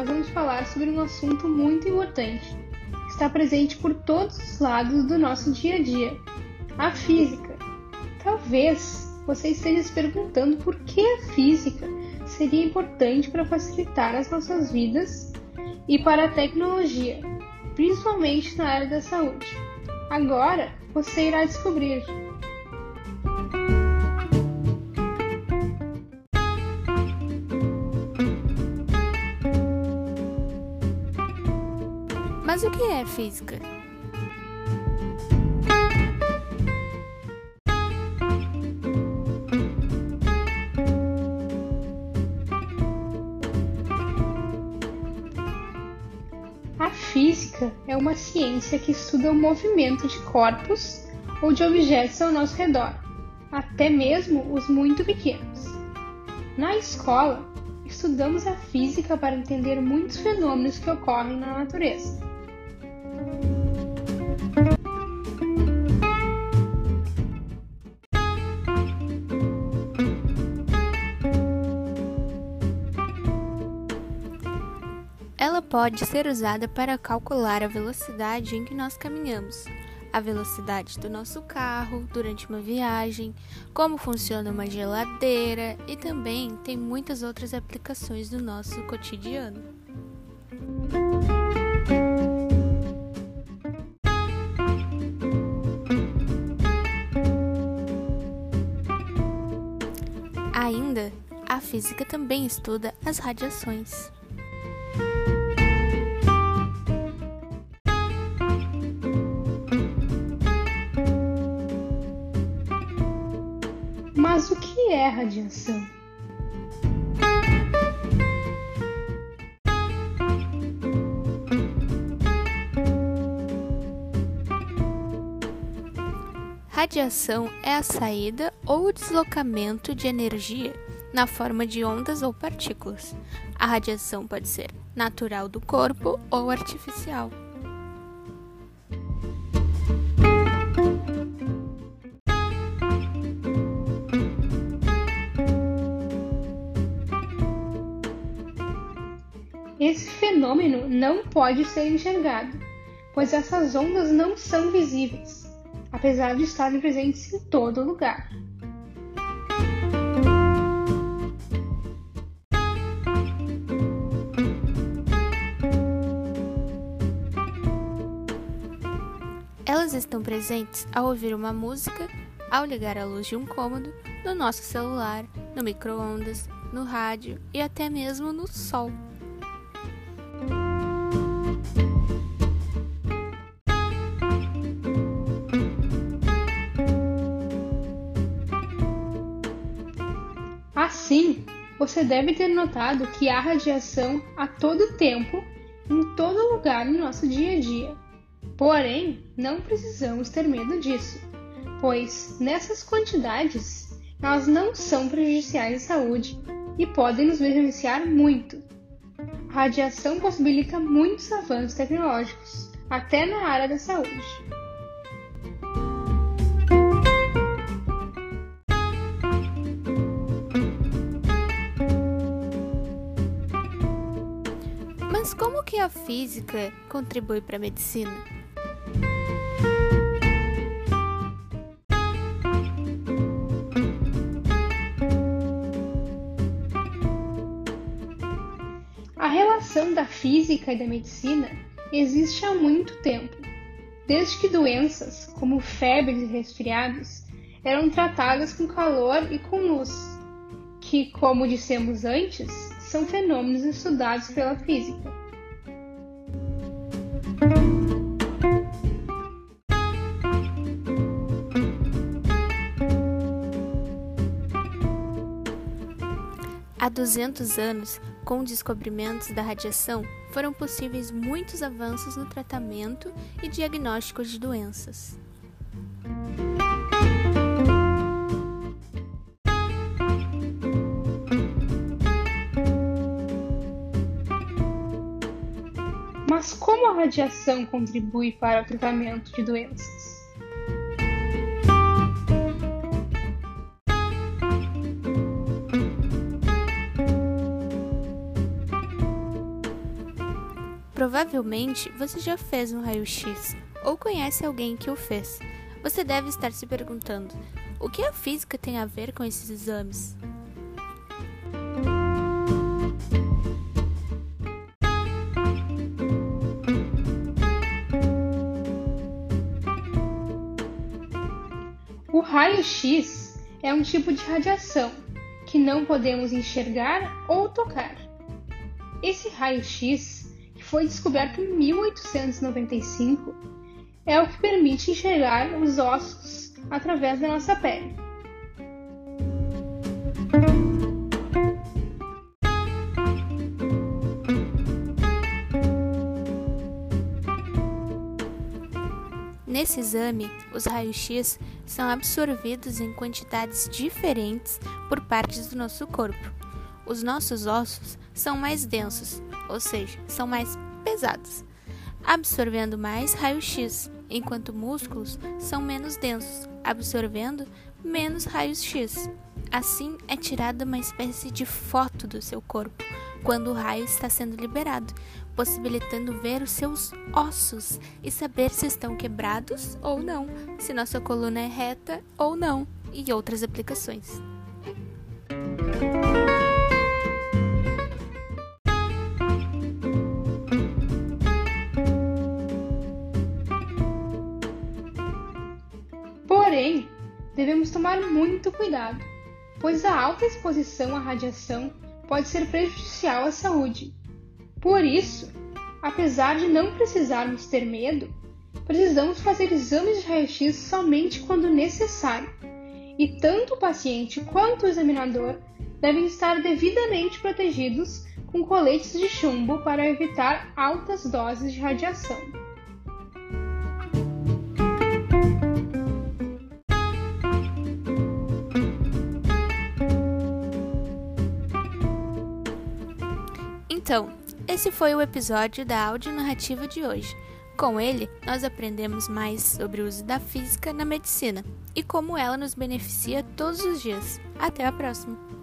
nós vamos falar sobre um assunto muito importante, que está presente por todos os lados do nosso dia a dia: a física. Talvez você esteja se perguntando por que a física seria importante para facilitar as nossas vidas e para a tecnologia, principalmente na área da saúde. Agora você irá descobrir. Mas o que é física? A física é uma ciência que estuda o movimento de corpos ou de objetos ao nosso redor, até mesmo os muito pequenos. Na escola, estudamos a física para entender muitos fenômenos que ocorrem na natureza. Ela pode ser usada para calcular a velocidade em que nós caminhamos, a velocidade do nosso carro durante uma viagem, como funciona uma geladeira e também tem muitas outras aplicações do nosso cotidiano. Ainda, a física também estuda as radiações. Radiação? Radiação é a saída ou o deslocamento de energia na forma de ondas ou partículas. A radiação pode ser natural do corpo ou artificial. Esse fenômeno não pode ser enxergado, pois essas ondas não são visíveis, apesar de estarem presentes em todo lugar. Elas estão presentes ao ouvir uma música, ao ligar a luz de um cômodo, no nosso celular, no micro-ondas, no rádio e até mesmo no sol. Assim, você deve ter notado que há radiação a todo tempo, em todo lugar no nosso dia a dia. Porém, não precisamos ter medo disso, pois nessas quantidades elas não são prejudiciais à saúde e podem nos beneficiar muito. A radiação possibilita muitos avanços tecnológicos, até na área da saúde. Que a física contribui para a medicina? A relação da física e da medicina existe há muito tempo, desde que doenças, como febres e resfriados, eram tratadas com calor e com luz, que, como dissemos antes, são fenômenos estudados pela física. Há 200 anos, com descobrimentos da radiação, foram possíveis muitos avanços no tratamento e diagnóstico de doenças. Mas como a radiação contribui para o tratamento de doenças? Provavelmente você já fez um raio-x ou conhece alguém que o fez. Você deve estar se perguntando: o que a física tem a ver com esses exames? O raio-x é um tipo de radiação que não podemos enxergar ou tocar. Esse raio-x, foi descoberto em 1895, é o que permite enxergar os ossos através da nossa pele. Nesse exame, os raios-x são absorvidos em quantidades diferentes por partes do nosso corpo. Os nossos ossos são mais densos, ou seja, são mais pesados, absorvendo mais raio-x, enquanto músculos são menos densos, absorvendo menos raios-x. Assim, é tirada uma espécie de foto do seu corpo quando o raio está sendo liberado, possibilitando ver os seus ossos e saber se estão quebrados ou não, se nossa coluna é reta ou não, e outras aplicações. Devemos tomar muito cuidado, pois a alta exposição à radiação pode ser prejudicial à saúde. Por isso, apesar de não precisarmos ter medo, precisamos fazer exames de raio-x somente quando necessário, e tanto o paciente quanto o examinador devem estar devidamente protegidos com coletes de chumbo para evitar altas doses de radiação. Então, esse foi o episódio da audionarrativa de hoje. Com ele, nós aprendemos mais sobre o uso da física na medicina e como ela nos beneficia todos os dias. Até a próxima!